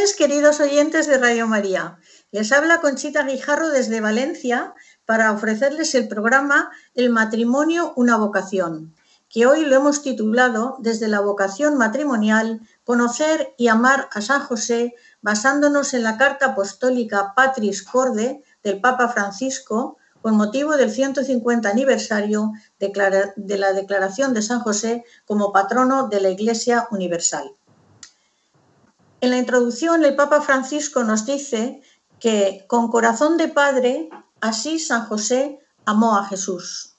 queridos oyentes de Radio María. Les habla Conchita Guijarro desde Valencia para ofrecerles el programa El matrimonio, una vocación, que hoy lo hemos titulado Desde la vocación matrimonial, conocer y amar a San José, basándonos en la carta apostólica Patris Corde del Papa Francisco, con motivo del 150 aniversario de la declaración de San José como patrono de la Iglesia Universal. En la introducción, el Papa Francisco nos dice que con corazón de padre, así San José amó a Jesús.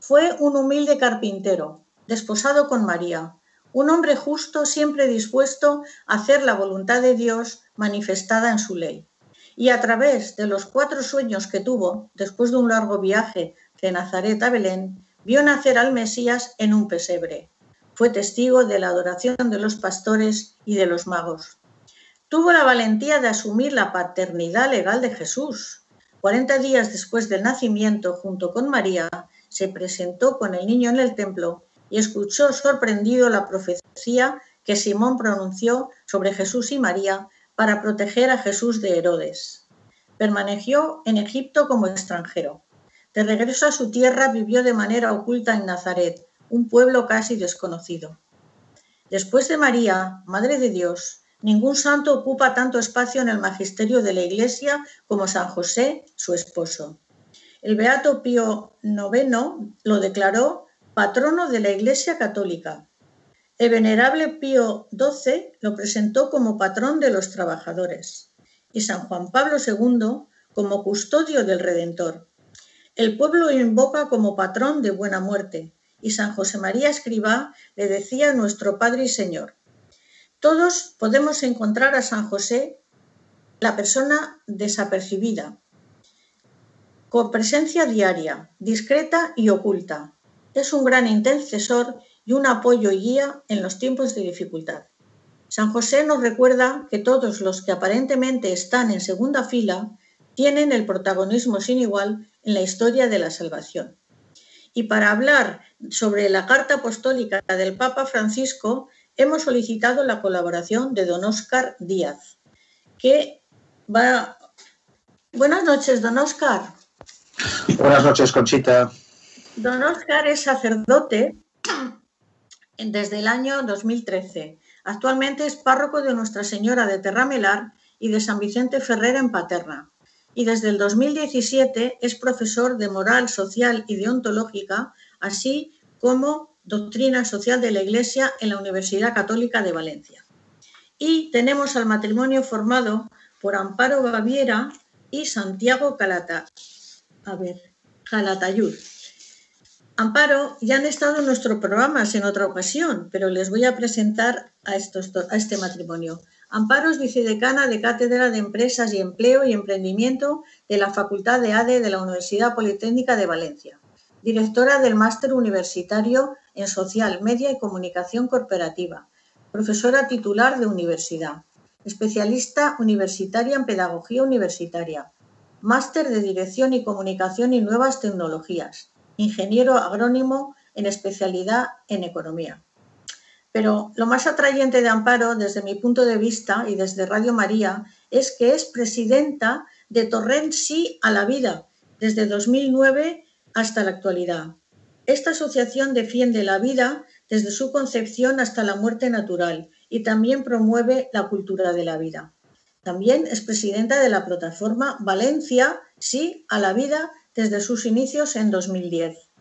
Fue un humilde carpintero, desposado con María, un hombre justo siempre dispuesto a hacer la voluntad de Dios manifestada en su ley. Y a través de los cuatro sueños que tuvo, después de un largo viaje de Nazaret a Belén, vio nacer al Mesías en un pesebre. Fue testigo de la adoración de los pastores y de los magos. Tuvo la valentía de asumir la paternidad legal de Jesús. 40 días después del nacimiento, junto con María, se presentó con el niño en el templo y escuchó sorprendido la profecía que Simón pronunció sobre Jesús y María para proteger a Jesús de Herodes. Permaneció en Egipto como extranjero. De regreso a su tierra vivió de manera oculta en Nazaret, un pueblo casi desconocido. Después de María, Madre de Dios, ningún santo ocupa tanto espacio en el magisterio de la Iglesia como San José, su esposo. El Beato Pío IX lo declaró patrono de la Iglesia Católica. El venerable Pío XII lo presentó como patrón de los trabajadores y San Juan Pablo II como custodio del Redentor. El pueblo lo invoca como patrón de buena muerte y San José María Escribá le decía nuestro Padre y Señor. Todos podemos encontrar a San José la persona desapercibida, con presencia diaria, discreta y oculta. Es un gran intercesor y un apoyo y guía en los tiempos de dificultad. San José nos recuerda que todos los que aparentemente están en segunda fila tienen el protagonismo sin igual en la historia de la salvación. Y para hablar sobre la carta apostólica del Papa Francisco, hemos solicitado la colaboración de don Óscar Díaz, que va... Buenas noches, don Óscar. Buenas noches, Conchita. Don Óscar es sacerdote desde el año 2013. Actualmente es párroco de Nuestra Señora de Terramelar y de San Vicente Ferrer en Paterna. Y desde el 2017 es profesor de moral social y deontológica, así como doctrina social de la Iglesia en la Universidad Católica de Valencia. Y tenemos al matrimonio formado por Amparo Baviera y Santiago Calatayud. Amparo ya han estado en nuestros programas en otra ocasión, pero les voy a presentar a este matrimonio. Amparo es vicedecana de Cátedra de Empresas y Empleo y Emprendimiento de la Facultad de ADE de la Universidad Politécnica de Valencia, directora del Máster Universitario en Social, Media y Comunicación Corporativa, profesora titular de universidad, especialista universitaria en Pedagogía Universitaria, máster de Dirección y Comunicación y Nuevas Tecnologías, ingeniero agrónimo en especialidad en Economía. Pero lo más atrayente de Amparo, desde mi punto de vista y desde Radio María, es que es presidenta de Torrent Sí a la Vida desde 2009 hasta la actualidad. Esta asociación defiende la vida desde su concepción hasta la muerte natural y también promueve la cultura de la vida. También es presidenta de la plataforma Valencia Sí a la Vida desde sus inicios en 2010.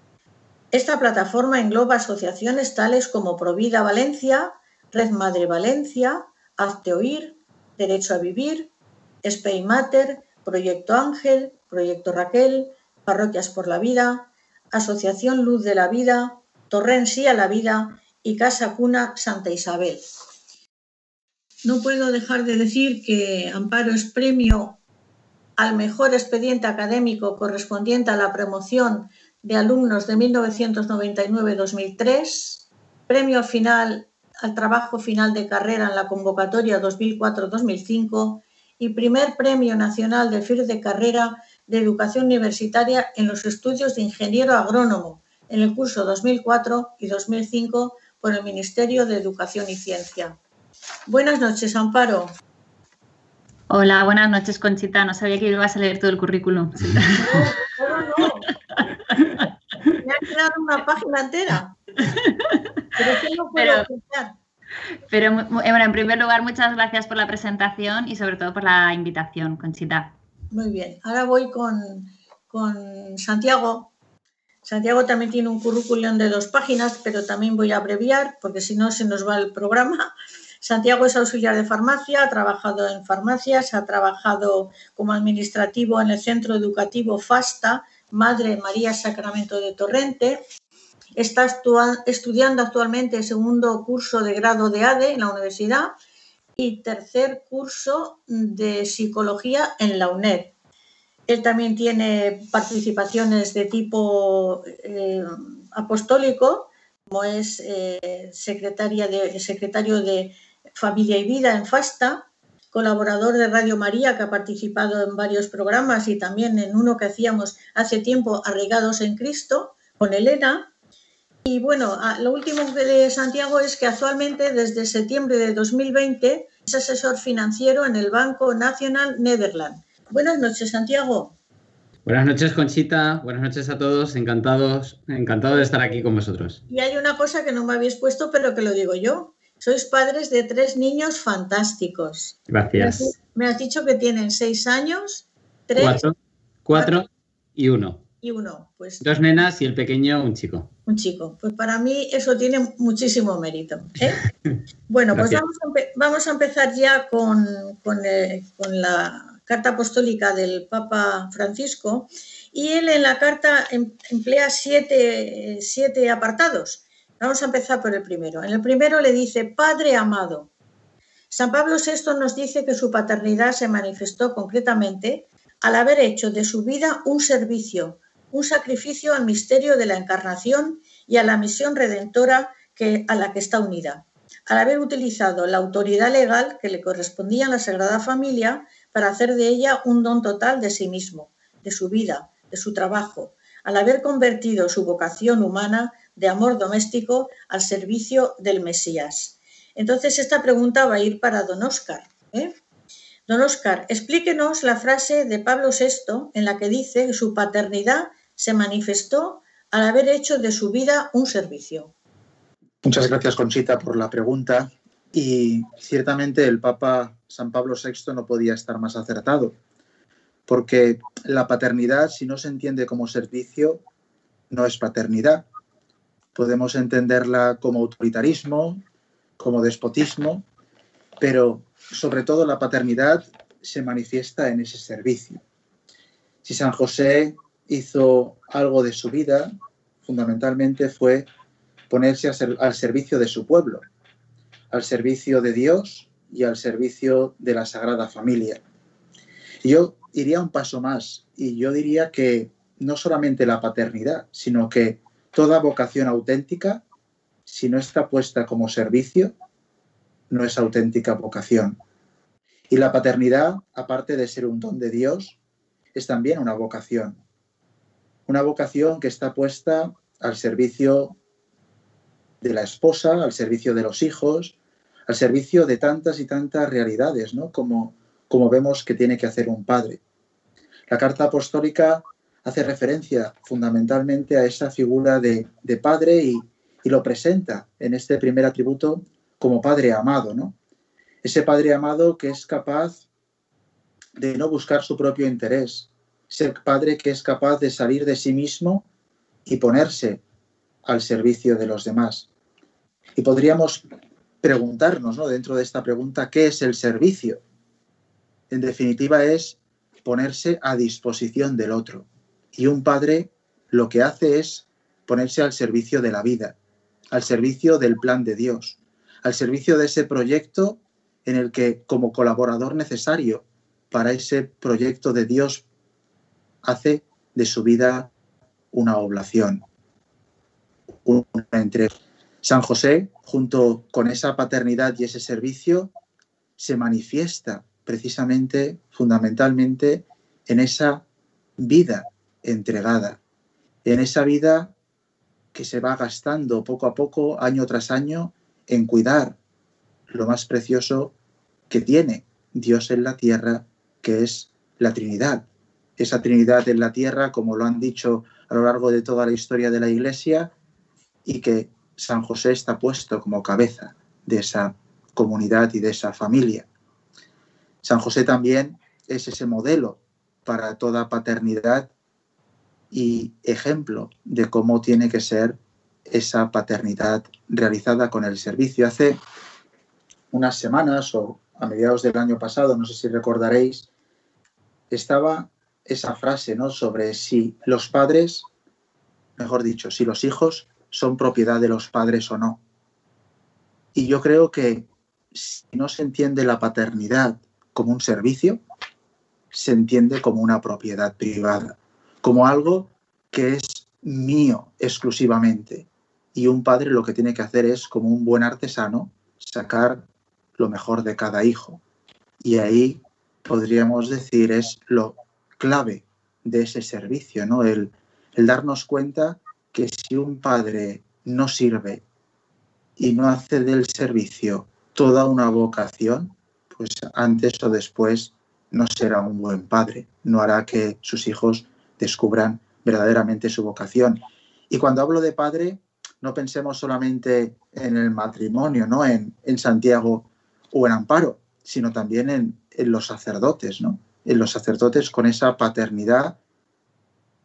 Esta plataforma engloba asociaciones tales como Provida Valencia, Red Madre Valencia, Hazte Oír, Derecho a Vivir, Mater, Proyecto Ángel, Proyecto Raquel, Parroquias por la Vida, Asociación Luz de la Vida, Torren Sí a la Vida y Casa Cuna Santa Isabel. No puedo dejar de decir que Amparo es premio al mejor expediente académico correspondiente a la promoción de alumnos de 1999-2003, premio final al trabajo final de carrera en la convocatoria 2004-2005 y primer premio nacional de FIR de carrera de educación universitaria en los estudios de ingeniero agrónomo en el curso 2004 y 2005 por el Ministerio de Educación y Ciencia. Buenas noches, Amparo. Hola, buenas noches, Conchita. No sabía que ibas a leer todo el currículum. Quedado una página entera. Pero ¿qué no puedo pero, pero, bueno, en primer lugar, muchas gracias por la presentación y sobre todo por la invitación, Conchita. Muy bien. Ahora voy con, con Santiago. Santiago también tiene un currículum de dos páginas, pero también voy a abreviar porque si no se nos va el programa. Santiago es auxiliar de farmacia, ha trabajado en farmacias, ha trabajado como administrativo en el centro educativo FASTA, Madre María Sacramento de Torrente. Está estudiando actualmente el segundo curso de grado de ADE en la universidad y tercer curso de psicología en la UNED. Él también tiene participaciones de tipo eh, apostólico, como es eh, secretaria de, secretario de Familia y Vida en FASTA, colaborador de Radio María que ha participado en varios programas y también en uno que hacíamos hace tiempo, Arraigados en Cristo, con Elena. Y bueno, lo último de Santiago es que actualmente desde septiembre de 2020 es asesor financiero en el Banco Nacional Netherlands. Buenas noches, Santiago. Buenas noches, Conchita. Buenas noches a todos. Encantados, encantado de estar aquí con vosotros. Y hay una cosa que no me habéis puesto, pero que lo digo yo. Sois padres de tres niños fantásticos. Gracias. Me has dicho que tienen seis años, tres. Cuatro, cuatro y uno. Y uno, pues. Dos nenas y el pequeño un chico. Un chico. Pues para mí eso tiene muchísimo mérito. ¿eh? bueno, pues vamos a, empezar ya con, eh, con la carta apostólica del Papa Francisco. Y él en la carta em, emplea siete, siete apartados. Vamos a empezar por el primero. En el primero le dice, Padre amado. San Pablo VI nos dice que su paternidad se manifestó concretamente al haber hecho de su vida un servicio, un sacrificio al misterio de la encarnación y a la misión redentora a la que está unida, al haber utilizado la autoridad legal que le correspondía a la Sagrada Familia para hacer de ella un don total de sí mismo, de su vida, de su trabajo, al haber convertido su vocación humana de amor doméstico al servicio del Mesías. Entonces esta pregunta va a ir para don Oscar. ¿eh? Don Oscar, explíquenos la frase de Pablo VI en la que dice que su paternidad se manifestó al haber hecho de su vida un servicio. Muchas gracias, Conchita, por la pregunta. Y ciertamente el Papa San Pablo VI no podía estar más acertado, porque la paternidad, si no se entiende como servicio, no es paternidad podemos entenderla como autoritarismo, como despotismo, pero sobre todo la paternidad se manifiesta en ese servicio. Si San José hizo algo de su vida, fundamentalmente fue ponerse al servicio de su pueblo, al servicio de Dios y al servicio de la Sagrada Familia. yo iría un paso más y yo diría que no solamente la paternidad, sino que Toda vocación auténtica, si no está puesta como servicio, no es auténtica vocación. Y la paternidad, aparte de ser un don de Dios, es también una vocación. Una vocación que está puesta al servicio de la esposa, al servicio de los hijos, al servicio de tantas y tantas realidades, ¿no? Como, como vemos que tiene que hacer un padre. La carta apostólica hace referencia fundamentalmente a esa figura de, padre y, lo presenta en este primer atributo como padre amado, ¿no? Ese padre amado que es capaz de no buscar su propio interés, ese padre que es capaz de salir de sí mismo y ponerse al servicio de los demás. Y podríamos preguntarnos, ¿no? dentro de esta pregunta, ¿qué es el servicio? En definitiva es ponerse a disposición del otro. Y un padre lo que hace es ponerse al servicio de la vida, al servicio del plan de Dios, al servicio de ese proyecto en el que como colaborador necesario para ese proyecto de Dios hace de su vida una oblación, una entrega. San José, junto con esa paternidad y ese servicio, se manifiesta precisamente, fundamentalmente, en esa vida entregada, en esa vida que se va gastando poco a poco, año tras año, en cuidar lo más precioso que tiene Dios en la tierra, que es la Trinidad. Esa Trinidad en la tierra, como lo han dicho a lo largo de toda la historia de la Iglesia, y que San José está puesto como cabeza de esa comunidad y de esa familia. San José también es ese modelo para toda paternidad y ejemplo de cómo tiene que ser esa paternidad realizada con el servicio. Hace unas semanas o a mediados del año pasado, no sé si recordaréis, estaba esa frase ¿no? sobre si los padres, mejor dicho, si los hijos son propiedad de los padres o no. Y yo creo que si no se entiende la paternidad como un servicio, se entiende como una propiedad privada, como algo que es mío exclusivamente. Y un padre lo que tiene que hacer es, como un buen artesano, sacar lo mejor de cada hijo. Y ahí podríamos decir es lo clave de ese servicio, ¿no? El, el darnos cuenta que si un padre no sirve y no hace del servicio toda una vocación, pues antes o después no será un buen padre, no hará que sus hijos descubran verdaderamente su vocación. Y cuando hablo de padre, no pensemos solamente en el matrimonio, ¿no? En, en Santiago o en Amparo, sino también en, en, los sacerdotes, ¿no? En los sacerdotes con esa paternidad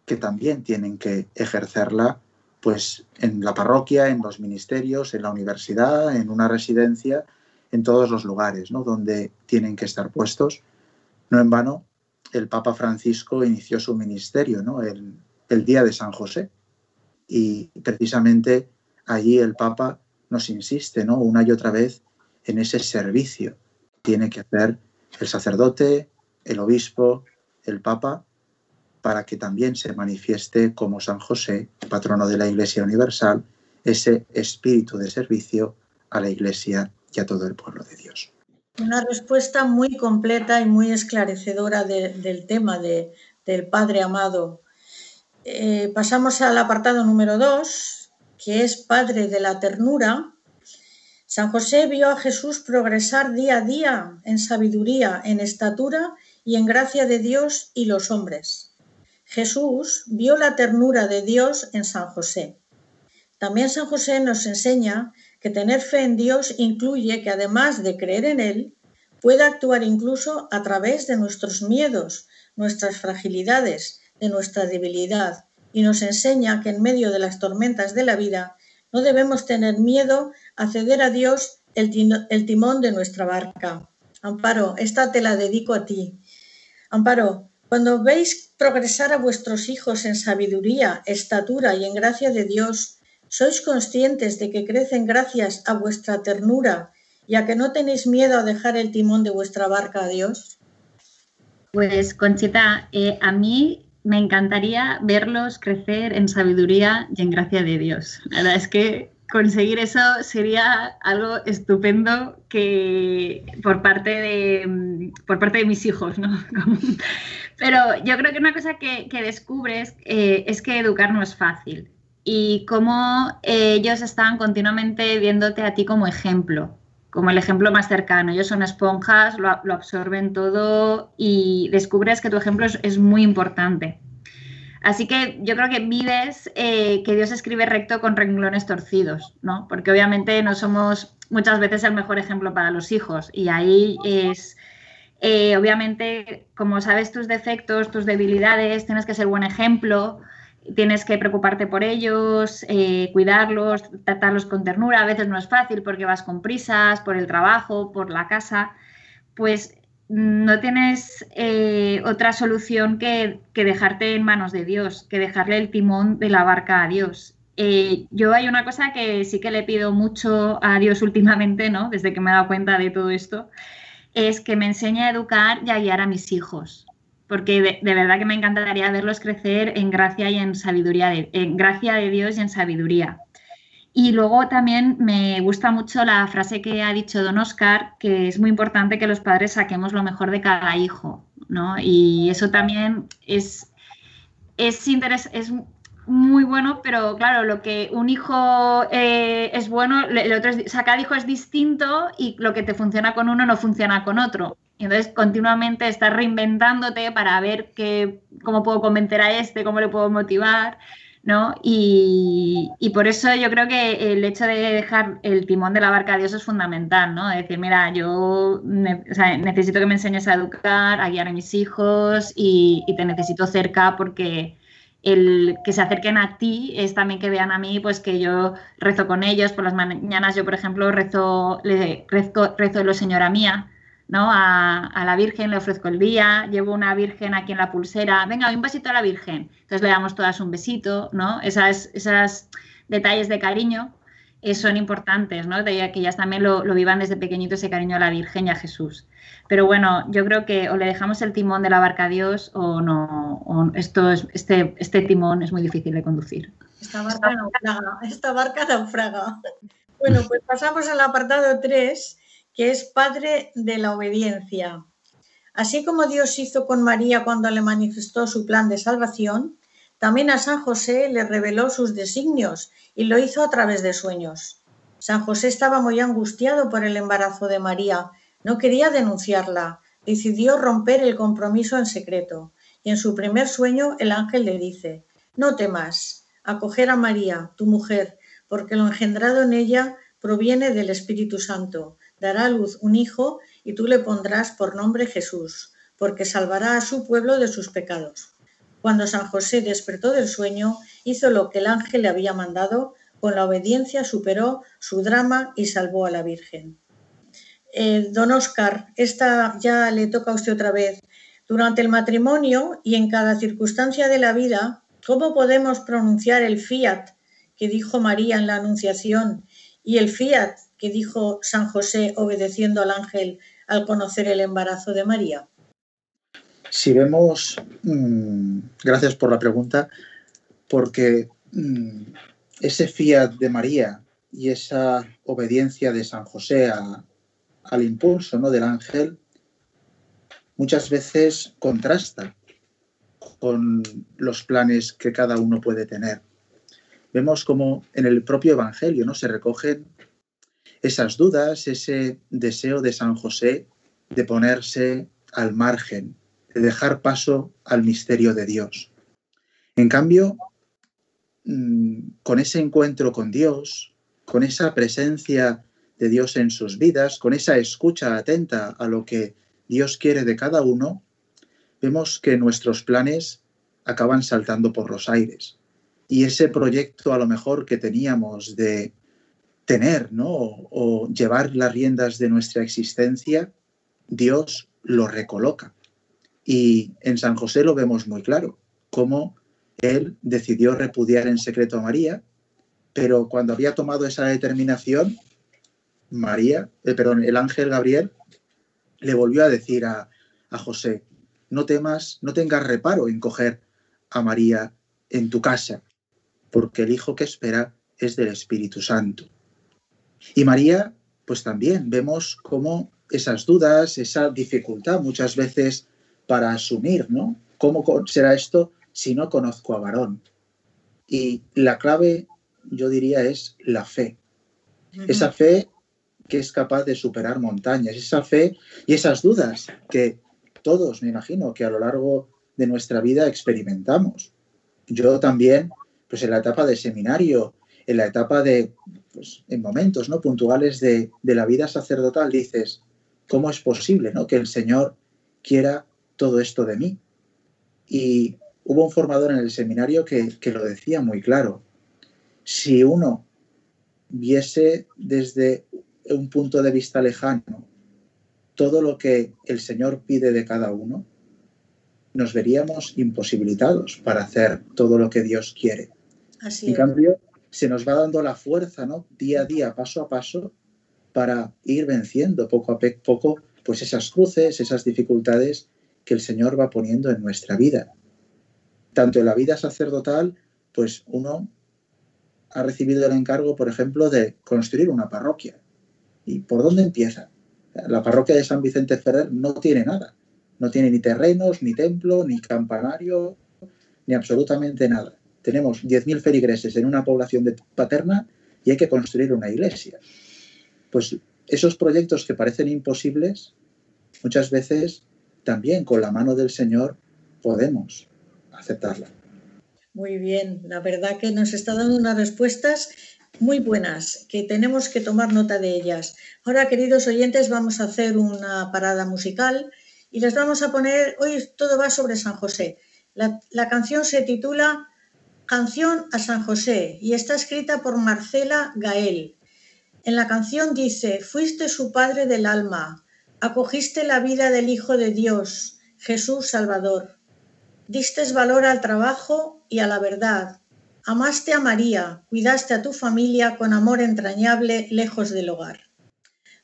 que también tienen que ejercerla pues en la parroquia, en los ministerios, en la universidad, en una residencia, en todos los lugares ¿no? donde tienen que estar puestos. No en vano, el Papa Francisco inició su ministerio ¿no? el, día de San José y precisamente allí el Papa nos insiste una y otra vez en ese servicio que tiene que hacer el sacerdote, el obispo, el Papa para que también se manifieste como San José, patrono de la Iglesia Universal, ese espíritu de servicio a la Iglesia y a todo el pueblo de Dios. Una respuesta muy completa y muy esclarecedora del tema del Padre amado. Eh, pasamos al apartado número dos, que es Padre de la ternura. San José vio a Jesús progresar día a día en sabiduría, en estatura y en gracia de Dios y los hombres. Jesús vio la ternura de Dios en San José. También San José nos enseña que tener fe en Dios incluye que además de creer en Él, puede actuar incluso a través de nuestros miedos, nuestras fragilidades, de nuestra debilidad, y nos enseña que en medio de las tormentas de la vida no debemos tener miedo a ceder a Dios el, timón de nuestra barca. Amparo, esta te la dedico a ti. Amparo, cuando veis progresar a vuestros hijos en sabiduría, estatura y en gracia de Dios, ¿sois conscientes de que crecen gracias a vuestra ternura y a que no tenéis miedo a dejar el timón de vuestra barca a Dios? Pues Conchita, eh, a mí me encantaría verlos crecer en sabiduría y en gracia de Dios. La verdad es que conseguir eso sería algo estupendo que por parte de, por parte de mis hijos, ¿no? Pero yo creo que una cosa que, descubres eh, es que educar no es fácil y cómo ellos están continuamente viéndote a ti como ejemplo, como el ejemplo más cercano. Ellos son esponjas, lo, absorben todo y descubres que tu ejemplo es muy importante. Así que yo creo que vives eh, que Dios escribe recto con renglones torcidos, ¿no? Porque obviamente no somos muchas veces el mejor ejemplo para los hijos y ahí es, eh, obviamente, como sabes tus defectos, tus debilidades, tienes que ser buen ejemplo, tienes que preocuparte por ellos, eh, cuidarlos, tratarlos con ternura. A veces no es fácil porque vas con prisas, por el trabajo, por la casa. Pues no tienes eh, otra solución que, dejarte en manos de Dios, que dejarle el timón de la barca a Dios. Eh, yo hay una cosa que sí que le pido mucho a Dios últimamente, ¿no? Desde que me he dado cuenta de todo esto, es que me enseñe a educar y a guiar a mis hijos. Porque de, verdad que me encantaría verlos crecer en gracia y en sabiduría, en gracia de Dios y en sabiduría. Y luego también me gusta mucho la frase que ha dicho don Oscar, que es muy importante que los padres saquemos lo mejor de cada hijo, ¿no? Y eso también es, es, es muy bueno, pero claro, lo que un hijo eh, es bueno, el otro es distinto y lo que te funciona con uno no funciona con otro. Y entonces continuamente estás reinventándote para ver qué, cómo puedo convencer a este, cómo le puedo motivar. ¿no? Y, por eso yo creo que el hecho de dejar el timón de la barca a Dios es fundamental, ¿no? decir, mira, yo necesito que me enseñes a educar, a guiar a mis hijos y, te necesito cerca porque el que se acerquen a ti es también que vean a mí, pues que yo rezo con ellos. Por las mañanas yo, por ejemplo, rezo, le, rezo, rezo lo Señora Mía, ¿no? A, la Virgen le ofrezco el día, llevo una Virgen aquí en la pulsera, venga, un besito a la Virgen. Entonces le damos todas un besito, ¿no? Esas, esas detalles de cariño eh, son importantes, ¿no? De que ellas también lo, vivan desde pequeñito ese cariño a la Virgen y a Jesús. Pero bueno, yo creo que o le dejamos el timón de la barca a Dios o no, esto es, este, este timón es muy difícil de conducir. Esta barca naufraga, esta barca naufraga. Bueno, pues pasamos al apartado 3 que es Padre de la obediencia. Así como Dios hizo con María cuando le manifestó su plan de salvación, también a San José le reveló sus designios y lo hizo a través de sueños. San José estaba muy angustiado por el embarazo de María, no quería denunciarla, decidió romper el compromiso en secreto, y en su primer sueño el ángel le dice, no temas, acoger a María, tu mujer, porque lo engendrado en ella proviene del Espíritu Santo dará a luz un hijo y tú le pondrás por nombre Jesús, porque salvará a su pueblo de sus pecados. Cuando San José despertó del sueño, hizo lo que el ángel le había mandado, con la obediencia superó su drama y salvó a la Virgen. Eh, don Oscar, esta ya le toca a usted otra vez. Durante el matrimonio y en cada circunstancia de la vida, ¿cómo podemos pronunciar el fiat que dijo María en la Anunciación y el fiat que dijo San José obedeciendo al ángel al conocer el embarazo de María? Si vemos, mm, gracias por la pregunta, porque mm, ese fiat de María y esa obediencia de San José al impulso ¿no? del ángel muchas veces contrasta con los planes que cada uno puede tener. Vemos como en el propio Evangelio ¿no? se recogen esas dudas, ese deseo de San José de ponerse al margen, de dejar paso al misterio de Dios. En cambio, mm, con ese encuentro con Dios, con esa presencia de Dios en sus vidas, con esa escucha atenta a lo que Dios quiere de cada uno, vemos que nuestros planes acaban saltando por los aires. Y ese proyecto a lo mejor que teníamos de tener ¿no? o, llevar las riendas de nuestra existencia, Dios lo recoloca. Y en San José lo vemos muy claro, cómo él decidió repudiar en secreto a María, pero cuando había tomado esa determinación, María, eh, perdón, el ángel Gabriel le volvió a decir a, a José, no temas, no tengas reparo en coger a María en tu casa, porque el hijo que espera es del Espíritu Santo. Y María, pues también vemos cómo esas dudas, esa dificultad muchas veces para asumir, ¿no? ¿Cómo será esto si no conozco a varón? Y la clave, yo diría, es la fe. Esa fe que es capaz de superar montañas, esa fe y esas dudas que todos, me imagino, que a lo largo de nuestra vida experimentamos. Yo también, pues en la etapa de seminario, en la etapa de, pues, en momentos ¿no? puntuales de, la vida sacerdotal, dices, ¿cómo es posible ¿no? que el Señor quiera todo esto de mí? Y hubo un formador en el seminario que, que lo decía muy claro. Si uno viese desde un punto de vista lejano todo lo que el Señor pide de cada uno, nos veríamos imposibilitados para hacer todo lo que Dios quiere. Así en es. cambio, se nos va dando la fuerza, ¿no? Día a día, paso a paso, para ir venciendo poco a poco, pues esas cruces, esas dificultades que el Señor va poniendo en nuestra vida. Tanto en la vida sacerdotal, pues uno ha recibido el encargo, por ejemplo, de construir una parroquia. ¿Y por dónde empieza? La parroquia de San Vicente Ferrer no tiene nada. No tiene ni terrenos, ni templo, ni campanario, ni absolutamente nada. Tenemos 10.000 feligreses en una población de paterna y hay que construir una iglesia. Pues esos proyectos que parecen imposibles, muchas veces también con la mano del Señor podemos aceptarla. Muy bien, la verdad que nos está dando unas respuestas muy buenas, que tenemos que tomar nota de ellas. Ahora, queridos oyentes, vamos a hacer una parada musical y les vamos a poner, hoy todo va sobre San José. La, la canción se titula Canción a San José y está escrita por Marcela Gael. En la canción dice, fuiste su padre del alma, acogiste la vida del Hijo de Dios, Jesús Salvador. Distes valor al trabajo y a la verdad. Amaste a María, cuidaste a tu familia con amor entrañable lejos del hogar.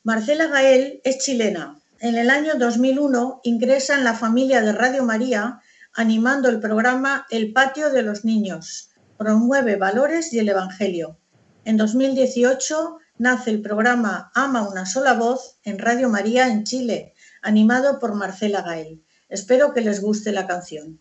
Marcela Gael es chilena. En el año 2001 ingresa en la familia de Radio María animando el programa El Patio de los Niños. Promueve valores y el Evangelio. En 2018 nace el programa Ama una sola voz en Radio María en Chile, animado por Marcela Gael. Espero que les guste la canción.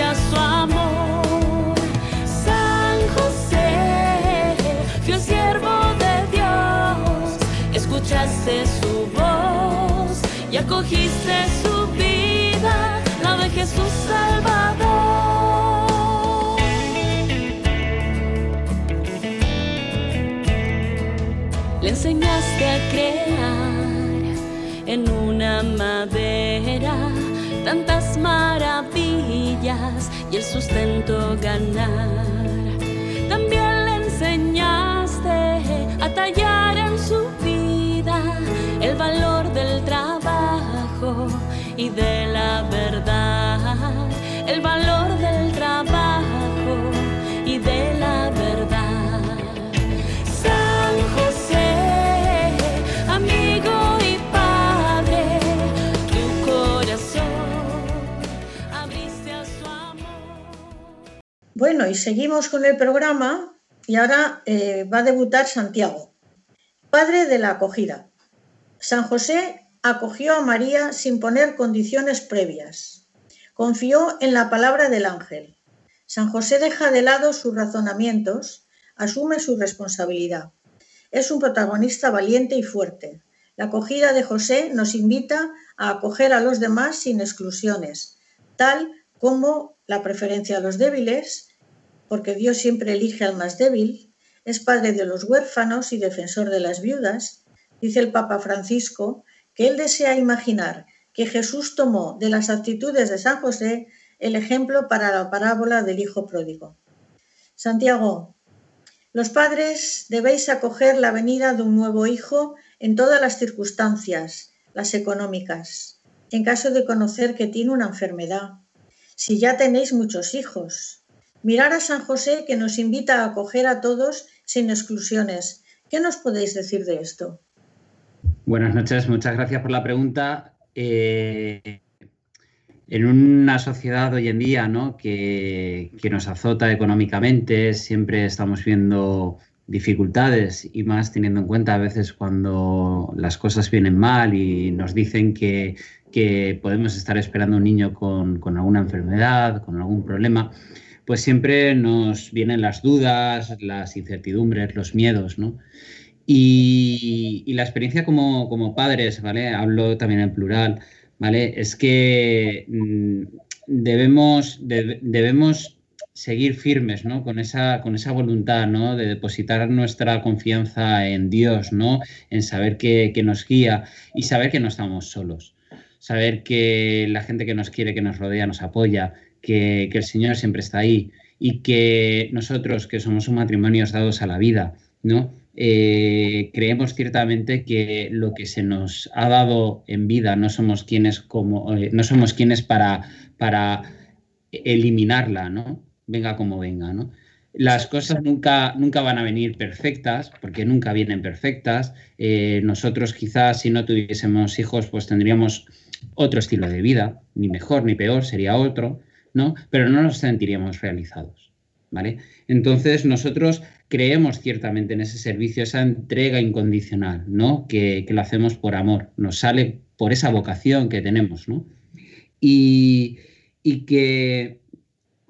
A su amor. San José, fiel siervo de Dios, escuchaste su voz y acogiste su vida, la de Jesús Salvador. Le enseñaste a crear en una madera tantas maravillas y el sustento ganar. También le enseñaste a tallar en su vida el valor del trabajo y de la Bueno, y seguimos con el programa y ahora eh, va a debutar Santiago, padre de la acogida. San José acogió a María sin poner condiciones previas. Confió en la palabra del ángel. San José deja de lado sus razonamientos, asume su responsabilidad. Es un protagonista valiente y fuerte. La acogida de José nos invita a acoger a los demás sin exclusiones, tal como la preferencia a los débiles, porque Dios siempre elige al más débil, es padre de los huérfanos y defensor de las viudas. Dice el Papa Francisco que él desea imaginar que Jesús tomó de las actitudes de San José el ejemplo para la parábola del Hijo Pródigo. Santiago, los padres debéis acoger la venida de un nuevo hijo en todas las circunstancias, las económicas, en caso de conocer que tiene una enfermedad, si ya tenéis muchos hijos. Mirar a San José que nos invita a acoger a todos sin exclusiones. ¿Qué nos podéis decir de esto? Buenas noches, muchas gracias por la pregunta. Eh, en una sociedad hoy en día que, nos azota económicamente, siempre estamos viendo dificultades y más teniendo en cuenta a veces cuando las cosas vienen mal y nos dicen que, podemos estar esperando un niño con, alguna enfermedad, con algún problema, pues siempre nos vienen las dudas, las incertidumbres, los miedos, ¿no? Y, la experiencia como, como padres, ¿vale? Hablo también en plural, ¿vale? Es que mm, debemos, debemos seguir firmes, ¿no? Con esa, con esa voluntad, ¿no? De depositar nuestra confianza en Dios, ¿no? En saber que, nos guía y saber que no estamos solos. Saber que la gente que nos quiere, que nos rodea, nos apoya, que, que el Señor siempre está ahí y que nosotros, que somos un matrimonio dados a la vida, ¿no? Eh, creemos ciertamente que lo que se nos ha dado en vida no somos quienes como eh, no somos quienes para, para eliminarla, ¿no? Venga como venga, ¿no? Las cosas nunca, nunca van a venir perfectas, porque nunca vienen perfectas. Eh, nosotros quizás si no tuviésemos hijos, pues tendríamos otro estilo de vida, ni mejor ni peor, sería otro, Pero no nos sentiríamos realizados, ¿vale? Entonces nosotros creemos ciertamente en ese servicio, esa entrega incondicional, ¿no? Que, lo hacemos por amor, nos sale por esa vocación que tenemos, ¿no? Y, y que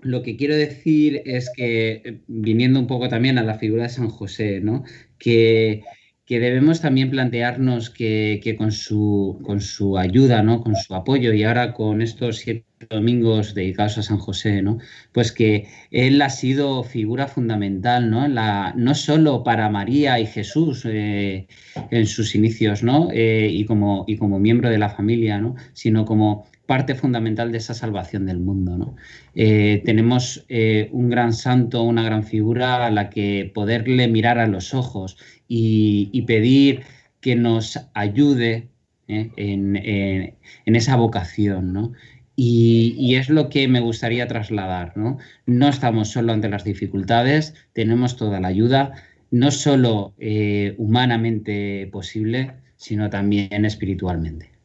lo que quiero decir es que, viniendo un poco también a la figura de San José, ¿no? Que, que debemos también plantearnos que, que, con, su, con su ayuda, ¿no? con su apoyo y ahora con estos siete domingos dedicados a San José, ¿no? pues que él ha sido figura fundamental, ¿no? La, no solo para María y Jesús eh, en sus inicios ¿no? Eh, y, como, y como miembro de la familia, ¿no? sino como parte fundamental de esa salvación del mundo. ¿no? Eh, tenemos un gran santo, una gran figura a la que poderle mirar a los ojos y, pedir que nos ayude ¿eh? en, esa vocación, ¿no? Y, es lo que me gustaría trasladar, ¿no? No estamos solo ante las dificultades, tenemos toda la ayuda, no solo eh, humanamente posible, sino también espiritualmente.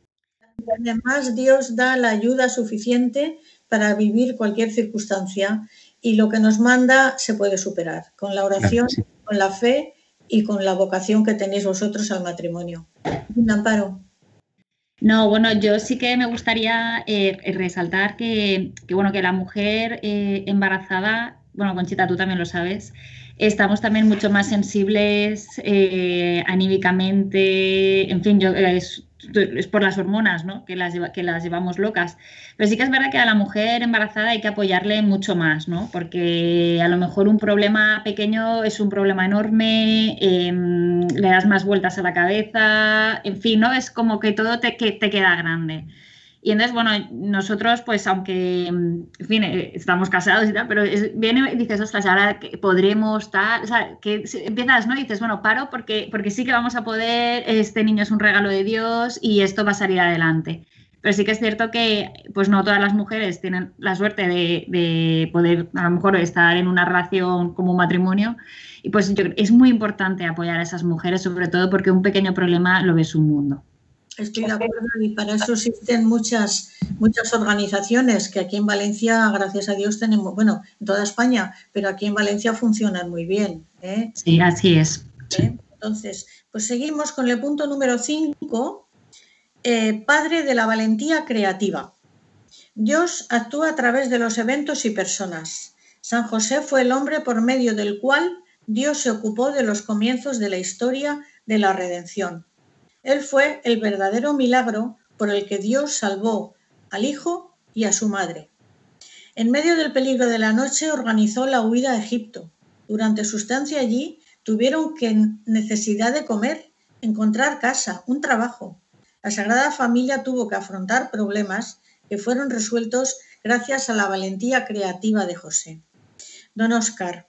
Además, Dios da la ayuda suficiente para vivir cualquier circunstancia y lo que nos manda se puede superar con la oración, con la fe y con la vocación que tenéis vosotros al matrimonio. Un amparo. No, bueno, yo sí que me gustaría eh, resaltar que, bueno, que la mujer eh, embarazada, bueno, Conchita, tú también lo sabes, estamos también mucho más sensibles eh, anímicamente, en fin, yo, es, es por las hormonas, ¿no? Que las, que las llevamos locas. Pero sí que es verdad que a la mujer embarazada hay que apoyarle mucho más, ¿no? Porque a lo mejor un problema pequeño es un problema enorme, em, le das más vueltas a la cabeza, en fin, ¿no? Es como que todo te, que, te queda grande. Y entonces, bueno, nosotros, pues, aunque, en fin, eh, estamos casados y tal, pero viene y dices, ostras, ahora podremos, tal, o sea, que empiezas, ¿no? Y dices, bueno, paro porque, porque sí que vamos a poder, este niño es un regalo de Dios y esto va a salir adelante. Pero sí que es cierto que, pues, no todas las mujeres tienen la suerte de, de poder, a lo mejor, estar en una relación como un matrimonio. Y pues es muy importante apoyar a esas mujeres, sobre todo porque un pequeño problema lo ves un mundo. Estoy de acuerdo y para eso existen muchas, muchas organizaciones que aquí en Valencia, gracias a Dios, tenemos, bueno, en toda España, pero aquí en Valencia funcionan muy bien. ¿eh? Sí, así es. ¿Eh? Entonces, pues seguimos con el punto número 5, eh, padre de la valentía creativa. Dios actúa a través de los eventos y personas. San José fue el hombre por medio del cual Dios se ocupó de los comienzos de la historia de la redención él fue el verdadero milagro por el que Dios salvó al Hijo y a su madre. En medio del peligro de la noche organizó la huida a Egipto. Durante su estancia allí tuvieron que necesidad de comer, encontrar casa, un trabajo. La Sagrada Familia tuvo que afrontar problemas que fueron resueltos gracias a la valentía creativa de José. Don Oscar,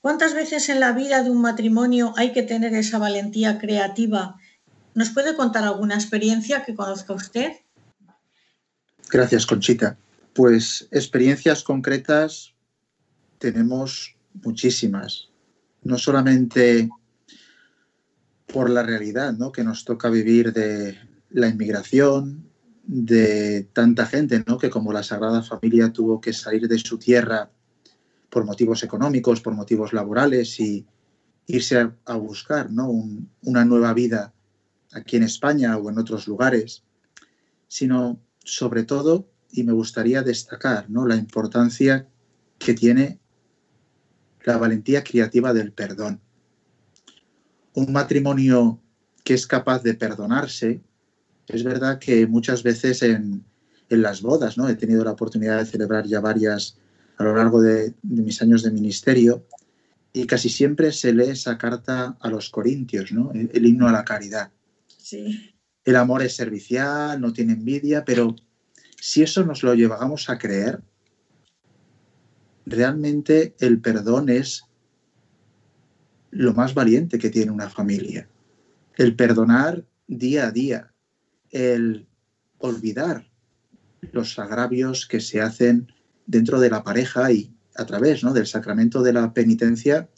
¿cuántas veces en la vida de un matrimonio hay que tener esa valentía creativa? ¿Nos puede contar alguna experiencia que conozca usted? Gracias, Conchita. Pues experiencias concretas tenemos muchísimas, no solamente por la realidad ¿no? que nos toca vivir de la inmigración, de tanta gente ¿no? que como la Sagrada Familia tuvo que salir de su tierra por motivos económicos, por motivos laborales y irse a, buscar ¿no? Un, una nueva vida aquí en España o en otros lugares, sino sobre todo, y me gustaría destacar ¿no? la importancia que tiene la valentía creativa del perdón. Un matrimonio que es capaz de perdonarse, es verdad que muchas veces en, en las bodas, ¿no? He tenido la oportunidad de celebrar ya varias a lo largo de, mis años de ministerio y casi siempre se lee esa carta a los corintios, ¿no? El himno a la caridad. El amor es servicial, no tiene envidia, pero si eso nos lo llevamos a creer, realmente el perdón es lo más valiente que tiene una familia. El perdonar día a día, el olvidar los agravios que se hacen dentro de la pareja y a través ¿no? del sacramento de la penitencia,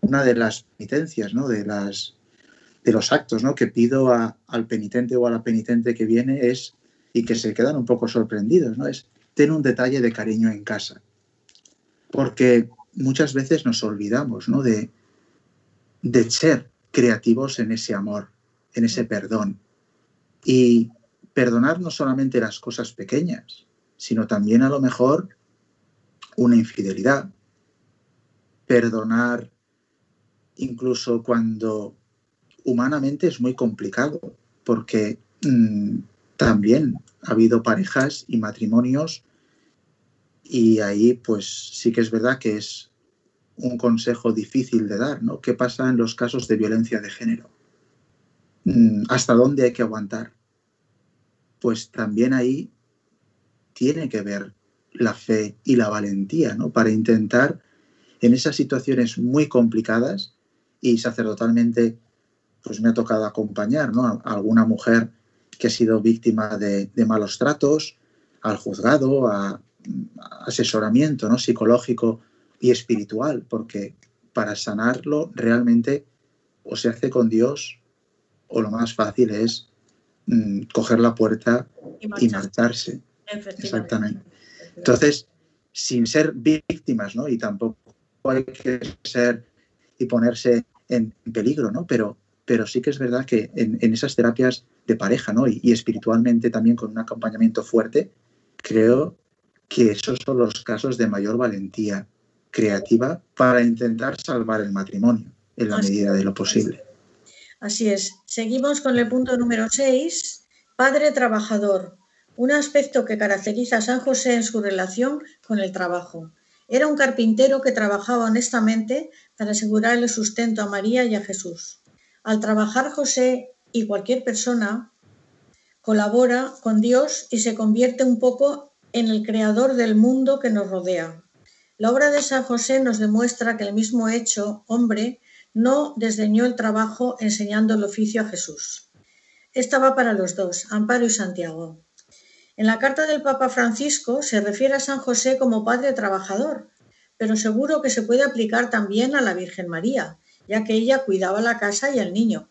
una de las penitencias, ¿no? de, las, de los actos ¿no? que pido a, al penitente o a la penitente que viene es, y que se quedan un poco sorprendidos, ¿no? es ten un detalle de cariño en casa. Porque muchas veces nos olvidamos ¿no? de, de ser creativos en ese amor, en ese perdón. Y perdonar no solamente las cosas pequeñas, sino también a lo mejor una infidelidad. Perdonar incluso cuando humanamente es muy complicado, porque mmm, también ha habido parejas y matrimonios y ahí pues sí que es verdad que es un consejo difícil de dar, ¿no? ¿Qué pasa en los casos de violencia de género? ¿Hasta dónde hay que aguantar? Pues también ahí tiene que ver la fe y la valentía, ¿no? Para intentar en esas situaciones muy complicadas y sacerdotalmente, pues me ha tocado acompañar, ¿no? A alguna mujer que ha sido víctima de, de malos tratos, al juzgado, a, a asesoramiento, ¿no? Psicológico y espiritual, porque para sanarlo realmente o se hace con Dios o lo más fácil es mmm, coger la puerta y marcharse. Y marcharse. Exactamente. Entonces, sin ser víctimas, ¿no? Y tampoco hay que ser y ponerse en peligro, ¿no? Pero, pero sí que es verdad que en, en esas terapias de pareja, ¿no? Y, y, espiritualmente también con un acompañamiento fuerte, creo que esos son los casos de mayor valentía creativa para intentar salvar el matrimonio en la Así medida de lo posible. Así es. Seguimos con el punto número 6, padre trabajador, un aspecto que caracteriza a San José en su relación con el trabajo. Era un carpintero que trabajaba honestamente para asegurar el sustento a María y a Jesús. Al trabajar José y cualquier persona colabora con Dios y se convierte un poco en el creador del mundo que nos rodea. La obra de San José nos demuestra que el mismo hecho, hombre, no desdeñó el trabajo enseñando el oficio a Jesús. Esta va para los dos, Amparo y Santiago. En la carta del Papa Francisco se refiere a San José como padre trabajador, pero seguro que se puede aplicar también a la Virgen María, ya que ella cuidaba la casa y el niño.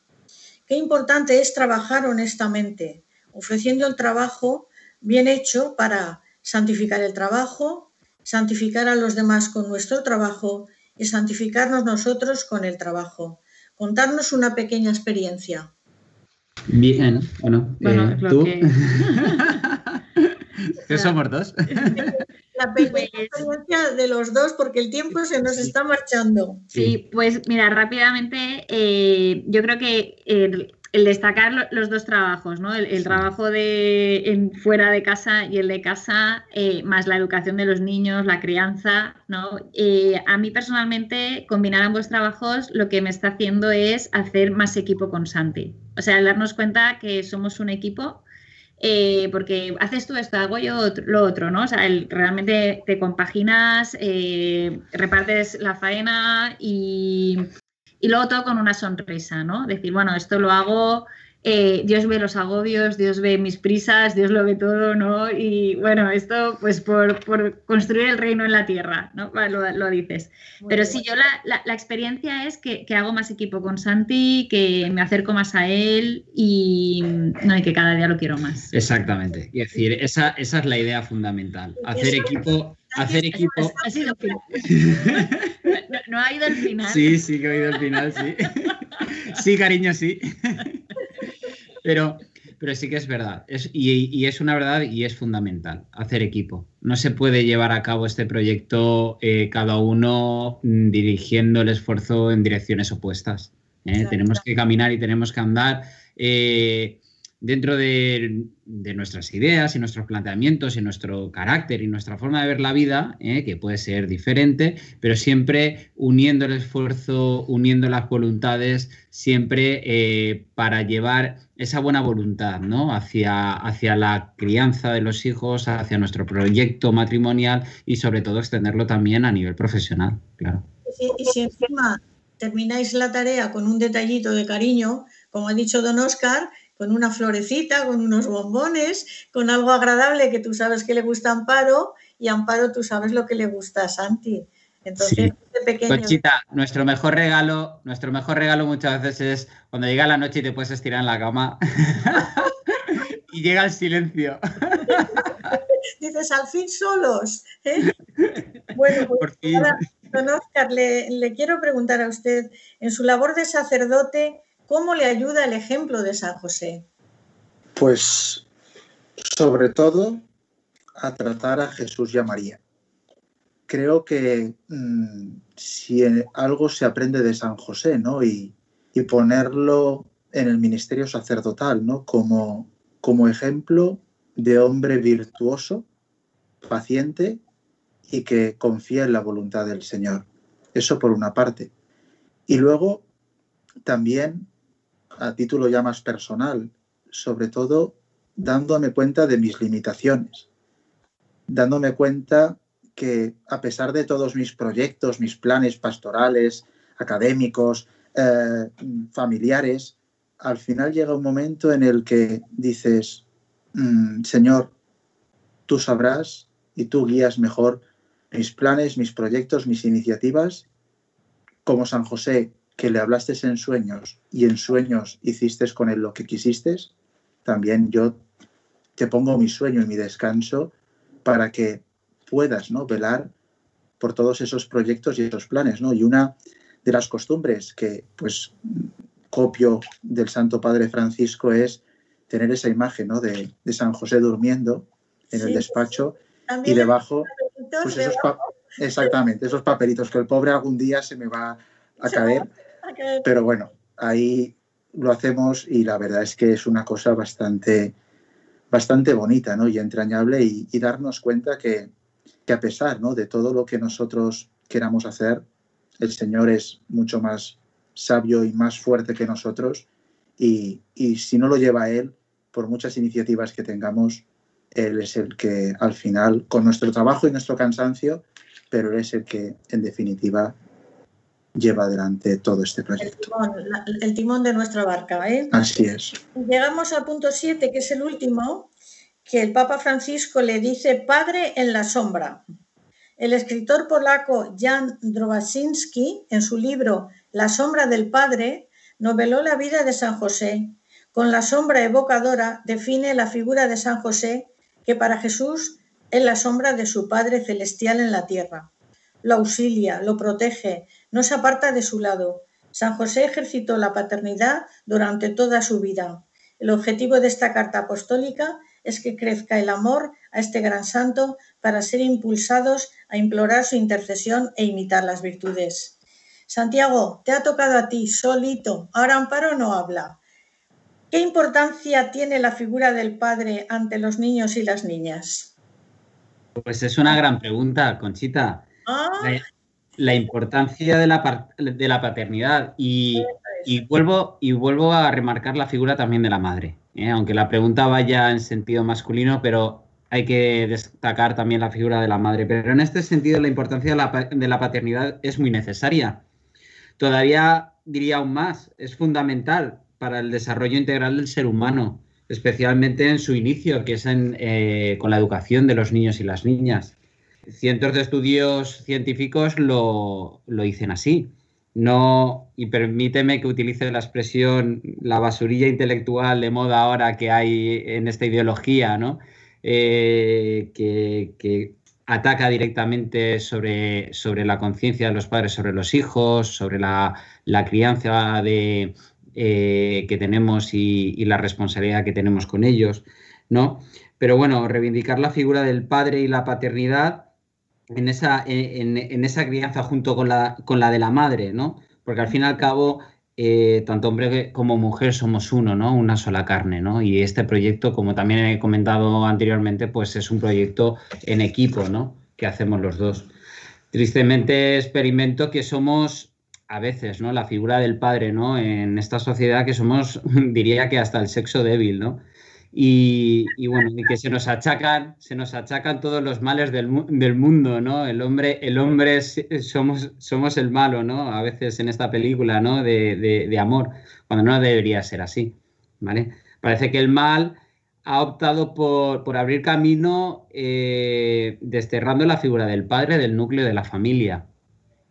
Qué importante es trabajar honestamente, ofreciendo el trabajo bien hecho para santificar el trabajo, santificar a los demás con nuestro trabajo y santificarnos nosotros con el trabajo. Contarnos una pequeña experiencia. Bien, bueno, Bueno, eh, tú. que- ¿Qué somos dos? La pequeña experiencia de los dos porque el tiempo se nos está marchando. Sí, pues mira, rápidamente, eh, yo creo que el, destacar los dos trabajos, ¿no? El, trabajo de fuera de casa y el de casa, eh, más la educación de los niños, la crianza, ¿no? Eh, a mí personalmente, combinar ambos trabajos lo que me está haciendo es hacer más equipo con Santi. O sea, darnos cuenta que somos un equipo eh, porque haces tú esto, hago yo lo otro, ¿no? O sea, realmente te compaginas, eh, repartes la faena y, y, luego todo con una sonrisa, ¿no? Decir, bueno, esto lo hago eh, Dios ve los agobios, Dios ve mis prisas, Dios lo ve todo, ¿no? Y bueno, esto pues por, construir el reino en la tierra, ¿no? Lo, dices. Pero sí, yo la, experiencia es que, hago más equipo con Santi, que me acerco más a él y, no, y que cada día lo quiero más. Exactamente. Es decir, esa, esa es la idea fundamental. Hacer equipo, hacer equipo. Ha sido no, no, ha ido el final. Sí, sí que ha ido el final, sí. Sí, cariño, sí. Pero, pero sí que es verdad. y, es una verdad y es fundamental hacer equipo. No se puede llevar a cabo este proyecto eh, cada uno mm, dirigiendo el esfuerzo en direcciones opuestas. ¿eh? Tenemos que caminar y tenemos que andar. Eh, dentro de, nuestras ideas y nuestros planteamientos y nuestro carácter y nuestra forma de ver la vida, ¿eh? que puede ser diferente, pero siempre uniendo el esfuerzo, uniendo las voluntades, siempre eh, para llevar esa buena voluntad ¿no? hacia, hacia la crianza de los hijos, hacia nuestro proyecto matrimonial y sobre todo extenderlo también a nivel profesional, claro. Y si encima termináis la tarea con un detallito de cariño, como ha dicho don Oscar, con una florecita, con unos bombones, con algo agradable que tú sabes que le gusta a Amparo y Amparo tú sabes lo que le gusta a Santi. Entonces, pequeño... Conchita, nuestro mejor regalo, nuestro mejor regalo muchas veces es cuando llega la noche y te puedes estirar en la cama y llega el silencio. Dices, al fin solos. ¿eh? Bueno, pues, don Oscar, le, le quiero preguntar a usted, en su labor de sacerdote, ¿Cómo le ayuda el ejemplo de San José? Pues sobre todo a tratar a Jesús y a María. Creo que mm, si algo se aprende de San José, ¿no? Y, ponerlo en el ministerio sacerdotal, ¿no? Como, como ejemplo de hombre virtuoso, paciente y que confía en la voluntad del Señor. Eso por una parte. Y luego también a título ya más personal, sobre todo dándome cuenta de mis limitaciones, dándome cuenta que a pesar de todos mis proyectos, mis planes pastorales, académicos, eh, familiares, al final llega un momento en el que dices, mm, Señor, tú sabrás y tú guías mejor mis planes, mis proyectos, mis iniciativas. Como San José, que le hablaste en sueños y en sueños hiciste con él lo que quisiste, también yo te pongo mi sueño y mi descanso para que puedas ¿no? velar por todos esos proyectos y esos planes. ¿no? Y una de las costumbres que pues copio del Santo Padre Francisco es tener esa imagen ¿no? de, San José durmiendo en el despacho y debajo, pues esos exactamente, esos papelitos que el pobre algún día se me va a caer pero bueno, ahí lo hacemos y la verdad es que es una cosa bastante, bastante bonita ¿no? y entrañable y, darnos cuenta que, a pesar ¿no? de todo lo que nosotros queramos hacer, el Señor es mucho más sabio y más fuerte que nosotros y, y si no lo lleva Él, por muchas iniciativas que tengamos, Él es el que al final, con nuestro trabajo y nuestro cansancio, pero Él es el que en definitiva lleva adelante todo este proyecto. El timón, de nuestra barca. ¿eh? Así es. Llegamos al punto 7, que es el último, que el Papa Francisco le dice Padre en la sombra. El escritor polaco Jan Drowaczynski, en su libro La sombra del Padre, noveló la vida de San José. Con la sombra evocadora define la figura de San José, que para Jesús es la sombra de su Padre celestial en la tierra. Lo auxilia, lo protege, no se aparta de su lado. San José ejercitó la paternidad durante toda su vida. El objetivo de esta carta apostólica es que crezca el amor a este gran santo para ser impulsados a implorar su intercesión e imitar las virtudes. Santiago, te ha tocado a ti, solito. Ahora Amparo no habla. ¿Qué importancia tiene la figura del padre ante los niños y las niñas? Pues es una gran pregunta, Conchita. Ah. La, importancia de la, de la paternidad y, vuelvo, y vuelvo a remarcar la figura también de la madre, ¿eh? aunque la pregunta vaya en sentido masculino, pero hay que destacar también la figura de la madre. Pero en este sentido la importancia de la, de la paternidad es muy necesaria. Todavía diría aún más, es fundamental para el desarrollo integral del ser humano, especialmente en su inicio, que es eh, con la educación de los niños y las niñas. Cientos de estudios científicos lo, dicen así. No, y permíteme que utilice la expresión, la basurilla intelectual de moda ahora que hay en esta ideología, ¿no? Eh, que, ataca directamente sobre, sobre la conciencia de los padres sobre los hijos, sobre la crianza de, eh, que tenemos y, la responsabilidad que tenemos con ellos, ¿no? Pero bueno, reivindicar la figura del padre y la paternidad en esa, en, esa crianza junto con la, con la de la madre, ¿no? Porque al fin y al cabo, eh, tanto hombre como mujer somos uno, ¿no? Una sola carne, ¿no? Y este proyecto, como también he comentado anteriormente, pues es un proyecto en equipo, ¿no? Que hacemos los dos. Tristemente experimento que somos a veces, ¿no? La figura del padre, ¿no? En esta sociedad que somos, diría que hasta el sexo débil, ¿no? Y, bueno, y que se nos achacan, se nos achacan todos los males del, mundo, ¿no? El hombre, el hombre somos, somos el malo, ¿no? A veces en esta película, ¿no? De, amor, cuando no debería ser así, ¿vale? Parece que el mal ha optado por, abrir camino eh, desterrando la figura del padre del núcleo de la familia,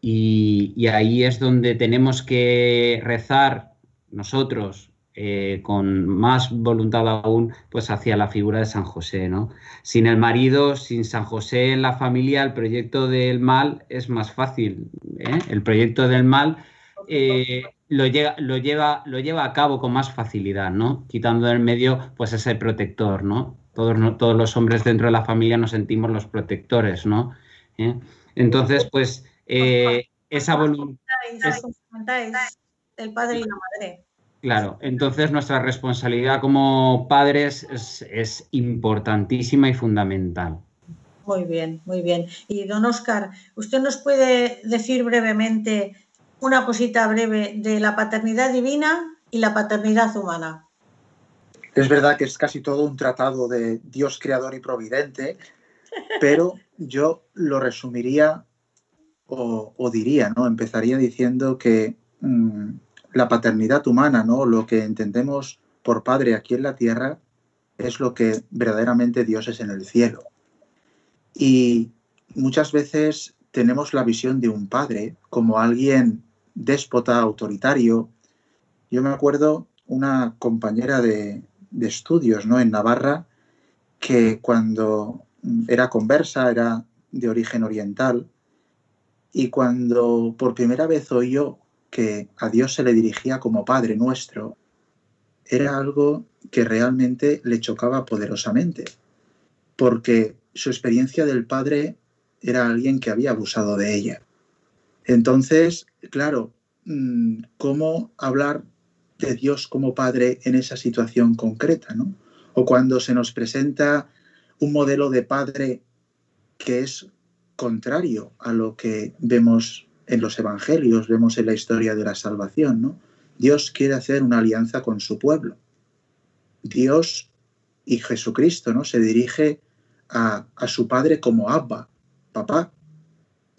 y, ahí es donde tenemos que rezar nosotros eh, con más voluntad aún, pues hacia la figura de San José, ¿no? Sin el marido, sin San José en la familia, el proyecto del mal es más fácil. ¿eh? El proyecto del mal eh, lo, lleva, lo, lleva, lo lleva a cabo con más facilidad, ¿no? Quitando del medio, pues ese protector, ¿no? Todos, ¿no? todos los hombres dentro de la familia nos sentimos los protectores, ¿no? Entonces, pues eh, esa voluntad. el padre y la madre. Claro, entonces nuestra responsabilidad como padres es, importantísima y fundamental. Muy bien, muy bien. Y don Oscar, ¿usted nos puede decir brevemente una cosita breve de la paternidad divina y la paternidad humana? Es verdad que es casi todo un tratado de Dios creador y providente, pero yo lo resumiría o, diría, ¿no? Empezaría diciendo que mm, la paternidad humana, ¿no? Lo que entendemos por padre aquí en la tierra es lo que verdaderamente Dios es en el cielo. Y muchas veces tenemos la visión de un padre como alguien déspota, autoritario. Yo me acuerdo una compañera de, de estudios ¿no? en Navarra que cuando era conversa, era de origen oriental, y cuando por primera vez oyó que a Dios se le dirigía como Padre nuestro, era algo que realmente le chocaba poderosamente, porque su experiencia del Padre era alguien que había abusado de ella. Entonces, claro, mm, ¿cómo hablar de Dios como Padre en esa situación concreta? ¿no? O cuando se nos presenta un modelo de Padre que es contrario a lo que vemos en los evangelios, vemos en la historia de la salvación, ¿no? Dios quiere hacer una alianza con su pueblo. Dios y Jesucristo, ¿no? Se dirige a, su Padre como Abba, papá.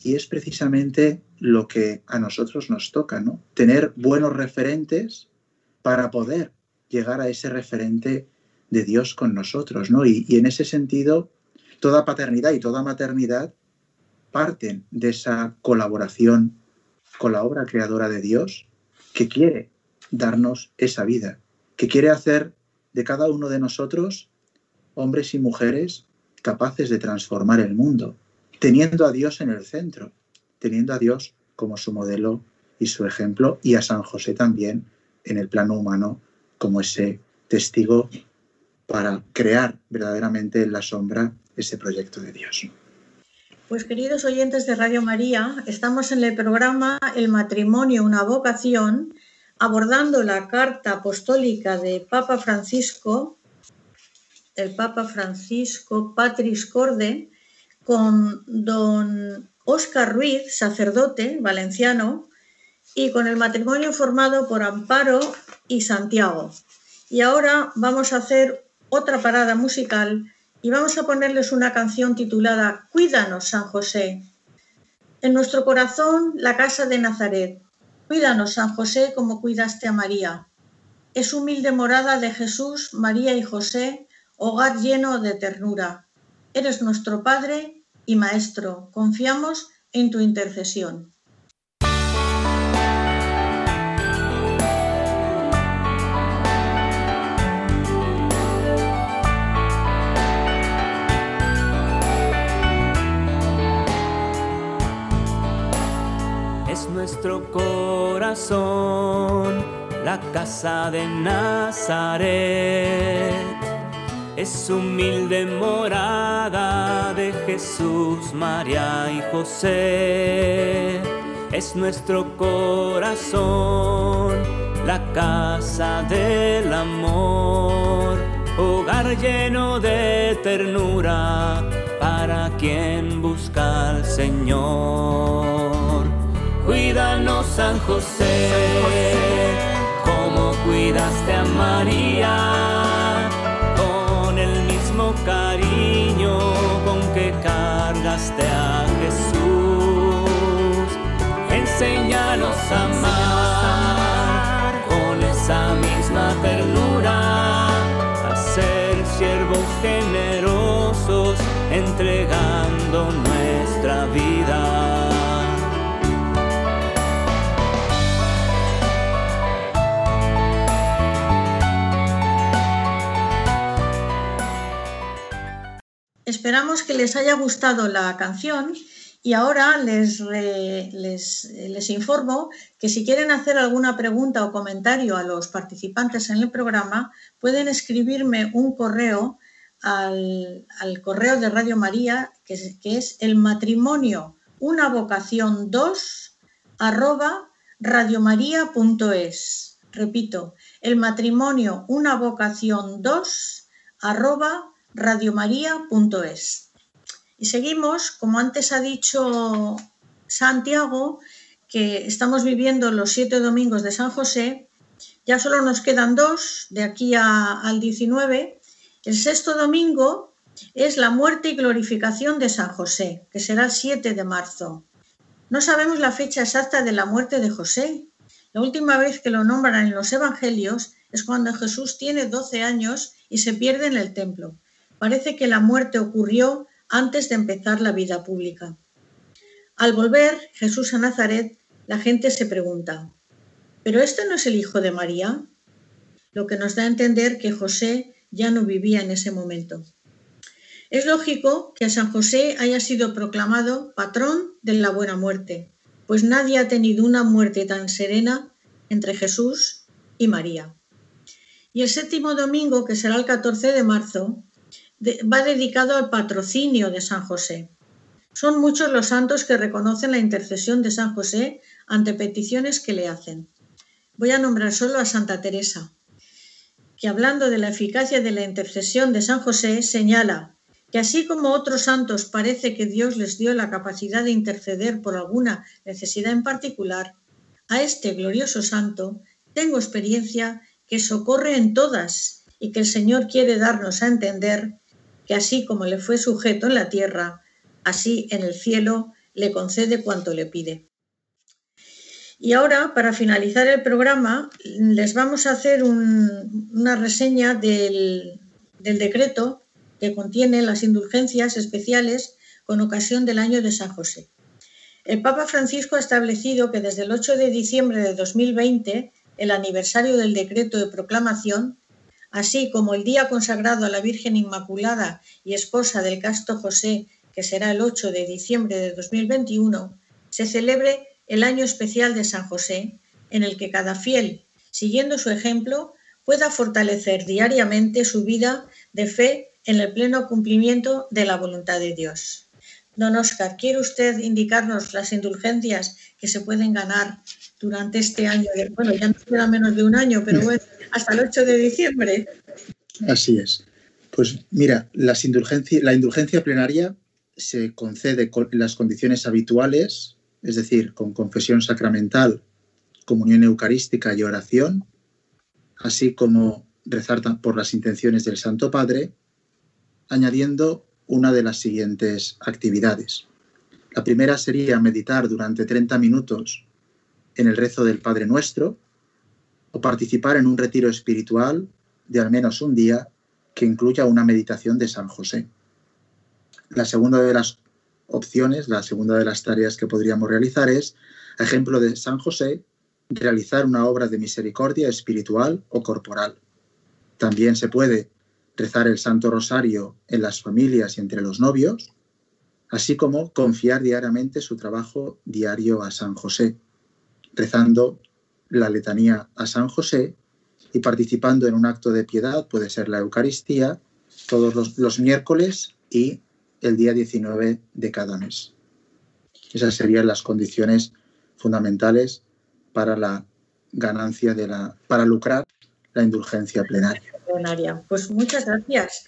Y es precisamente lo que a nosotros nos toca, ¿no? Tener buenos referentes para poder llegar a ese referente de Dios con nosotros, ¿no? Y en ese sentido, toda paternidad y toda maternidad parten de esa colaboración con la obra creadora de Dios que quiere darnos esa vida, que quiere hacer de cada uno de nosotros hombres y mujeres capaces de transformar el mundo, teniendo a Dios en el centro, teniendo a Dios como su modelo y su ejemplo, y a San José también en el plano humano como ese testigo para crear verdaderamente en la sombra ese proyecto de Dios. Pues queridos oyentes de Radio María, estamos en el programa El matrimonio, una vocación, abordando la carta apostólica de Papa Francisco, el Papa Francisco Patris Corde, con don Óscar Ruiz, sacerdote valenciano, y con el matrimonio formado por Amparo y Santiago. Y ahora vamos a hacer otra parada musical y vamos a ponerles una canción titulada Cuídanos, San José. En nuestro corazón, la casa de Nazaret. Cuídanos, San José, como cuidaste a María. Es humilde morada de Jesús, María y José, hogar lleno de ternura. Eres nuestro Padre y Maestro. Confiamos en tu intercesión. Nuestro corazón, la casa de Nazaret. Es humilde morada de Jesús, María y José. Es nuestro corazón, la casa del amor, hogar lleno de ternura para quien busca al Señor. Cuídanos San José, como cuidaste a María, con el mismo cariño con que cargaste a Esperamos que les haya gustado la canción y ahora les, les, informo que si quieren hacer alguna pregunta o comentario a los participantes en el programa, pueden escribirme un correo al, correo de Radio María, que es, que es, el matrimonio una vocación 2 arroba radiomaria.es. Repito, el matrimonio una vocación 2 arroba radiomaria.es. Y seguimos, como antes ha dicho Santiago, que estamos viviendo los siete domingos de San José, ya solo nos quedan dos de aquí al 19. El sexto domingo es la muerte y glorificación de San José, que será el 7 de marzo. No sabemos la fecha exacta de la muerte de José. La última vez que lo nombran en los Evangelios es cuando Jesús tiene 12 años y se pierde en el templo. Parece que la muerte ocurrió antes de empezar la vida pública. Al volver Jesús a Nazaret, la gente se pregunta, ¿pero este no es el hijo de María? Lo que nos da a entender que José ya no vivía en ese momento. Es lógico que San José haya sido proclamado patrón de la buena muerte, pues nadie ha tenido una muerte tan serena entre Jesús y María. Y el séptimo domingo, que será el 14 de marzo, va dedicado al patrocinio de San José. Son muchos los santos que reconocen la intercesión de San José ante peticiones que le hacen. Voy a nombrar solo a Santa Teresa, que hablando de la eficacia de la intercesión de San José señala que así como otros santos parece que Dios les dio la capacidad de interceder por alguna necesidad en particular, a este glorioso santo tengo experiencia que socorre en todas y que el Señor quiere darnos a entender que así como le fue sujeto en la tierra, así en el cielo le concede cuanto le pide. Y ahora, para finalizar el programa, les vamos a hacer una reseña del, del decreto que contiene las indulgencias especiales con ocasión del año de San José. El Papa Francisco ha establecido que desde el 8 de diciembre de 2020, el aniversario del decreto de proclamación, así como el día consagrado a la Virgen Inmaculada y esposa del casto José, que será el 8 de diciembre de 2021, se celebre el año especial de San José, en el que cada fiel, siguiendo su ejemplo, pueda fortalecer diariamente su vida de fe en el pleno cumplimiento de la voluntad de Dios. Don Oscar, ¿quiere usted indicarnos las indulgencias que se pueden ganar durante este año. Bueno, ya nos queda menos de un año, pero bueno, hasta el 8 de diciembre. Así es. Pues mira, las la indulgencia plenaria se concede con las condiciones habituales, es decir, con confesión sacramental, comunión eucarística y oración, así como rezar por las intenciones del Santo Padre, añadiendo una de las siguientes actividades. La primera sería meditar durante 30 minutos en el rezo del Padre Nuestro o participar en un retiro espiritual de al menos un día que incluya una meditación de San José. La segunda de las opciones, la segunda de las tareas que podríamos realizar es, ejemplo de San José, realizar una obra de misericordia espiritual o corporal. También se puede rezar el Santo Rosario en las familias y entre los novios, así como confiar diariamente su trabajo diario a San José, rezando la letanía a San José y participando en un acto de piedad, puede ser la Eucaristía, todos los, miércoles y el día 19 de cada mes. Esas serían las condiciones fundamentales para la ganancia de la, para lucrar la indulgencia plenaria. Pues muchas gracias.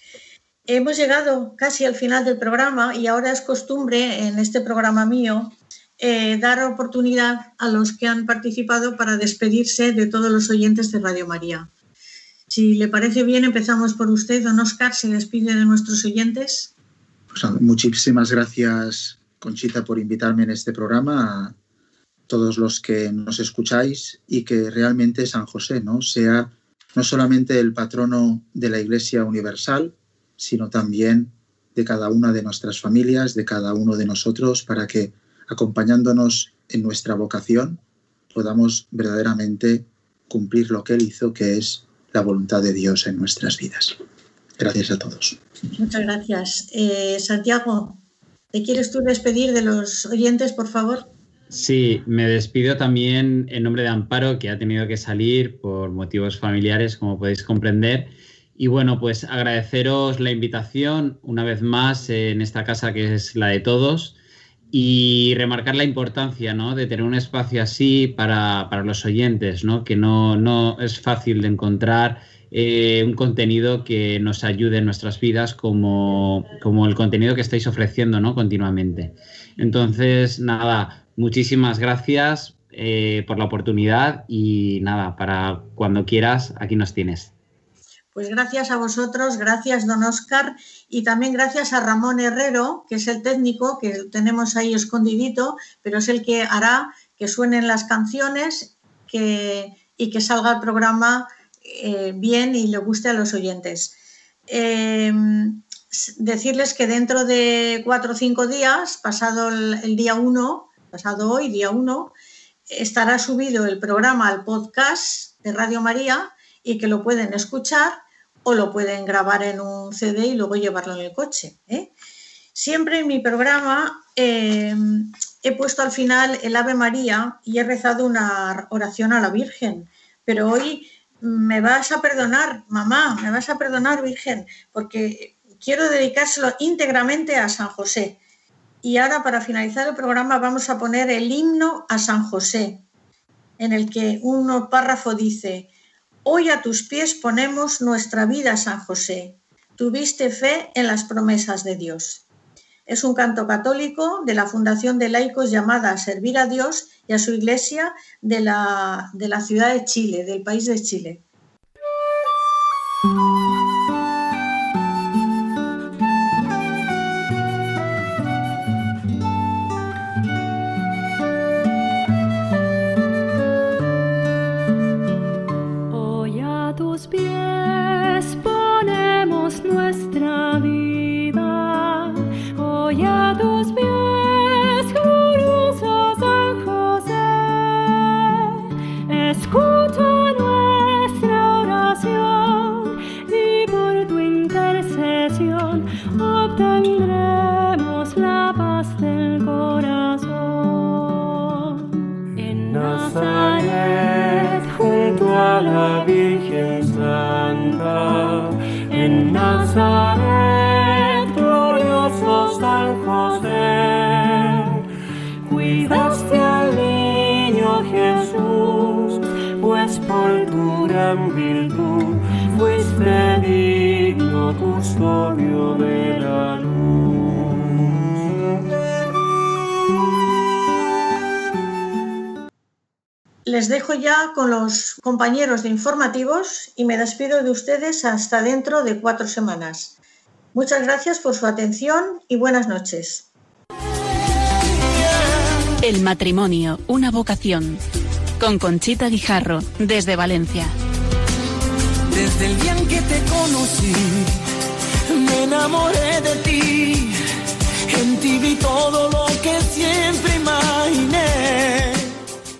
Hemos llegado casi al final del programa y ahora es costumbre en este programa mío eh, dar oportunidad a los que han participado para despedirse de todos los oyentes de Radio María. Si le parece bien, empezamos por usted. Don Oscar, se despide de nuestros oyentes. Pues, muchísimas gracias, Conchita, por invitarme en este programa, a todos los que nos escucháis y que realmente San José ¿no? sea no solamente el patrono de la Iglesia Universal, sino también de cada una de nuestras familias, de cada uno de nosotros, para que acompañándonos en nuestra vocación podamos verdaderamente cumplir lo que Él hizo, que es la voluntad de Dios en nuestras vidas. Gracias a todos. Muchas gracias. Eh, Santiago, ¿te quieres tú despedir de los oyentes, por favor? Sí, me despido también en nombre de Amparo, que ha tenido que salir por motivos familiares, como podéis comprender. Y bueno, pues agradeceros la invitación una vez más en esta casa que es la de todos y remarcar la importancia ¿no? de tener un espacio así para, los oyentes, ¿no? que no, no es fácil de encontrar eh, un contenido que nos ayude en nuestras vidas como, como el contenido que estáis ofreciendo ¿no? continuamente. Entonces, nada, muchísimas gracias eh, por la oportunidad y nada, para cuando quieras, aquí nos tienes. Pues gracias a vosotros, gracias don Oscar y también gracias a Ramón Herrero, que es el técnico que tenemos ahí escondidito, pero es el que hará que suenen las canciones y que salga el programa eh, bien y le guste a los oyentes. Eh, decirles que dentro de cuatro o cinco días, pasado el, día 1, pasado hoy, día 1, estará subido el programa al podcast de Radio María y que lo pueden escuchar o lo pueden grabar en un CD y luego llevarlo en el coche. ¿eh? Siempre en mi programa eh, he puesto al final el Ave María y he rezado una oración a la Virgen, pero hoy me vas a perdonar, mamá, me vas a perdonar, Virgen, porque quiero dedicárselo íntegramente a San José. Y ahora, para finalizar el programa, vamos a poner el himno a San José, en el que un párrafo dice, Hoy a tus pies ponemos nuestra vida, San José. Tuviste fe en las promesas de Dios. Es un canto católico de la Fundación de Laicos llamada a Servir a Dios y a su iglesia de la, de la ciudad de Chile, del país de Chile. Ya con los compañeros de informativos y me despido de ustedes hasta dentro de cuatro semanas. Muchas gracias por su atención y buenas noches. El matrimonio, una vocación. Con Conchita Guijarro, desde Valencia. Desde el día en que te conocí, me enamoré de ti. En ti vi todo lo que siempre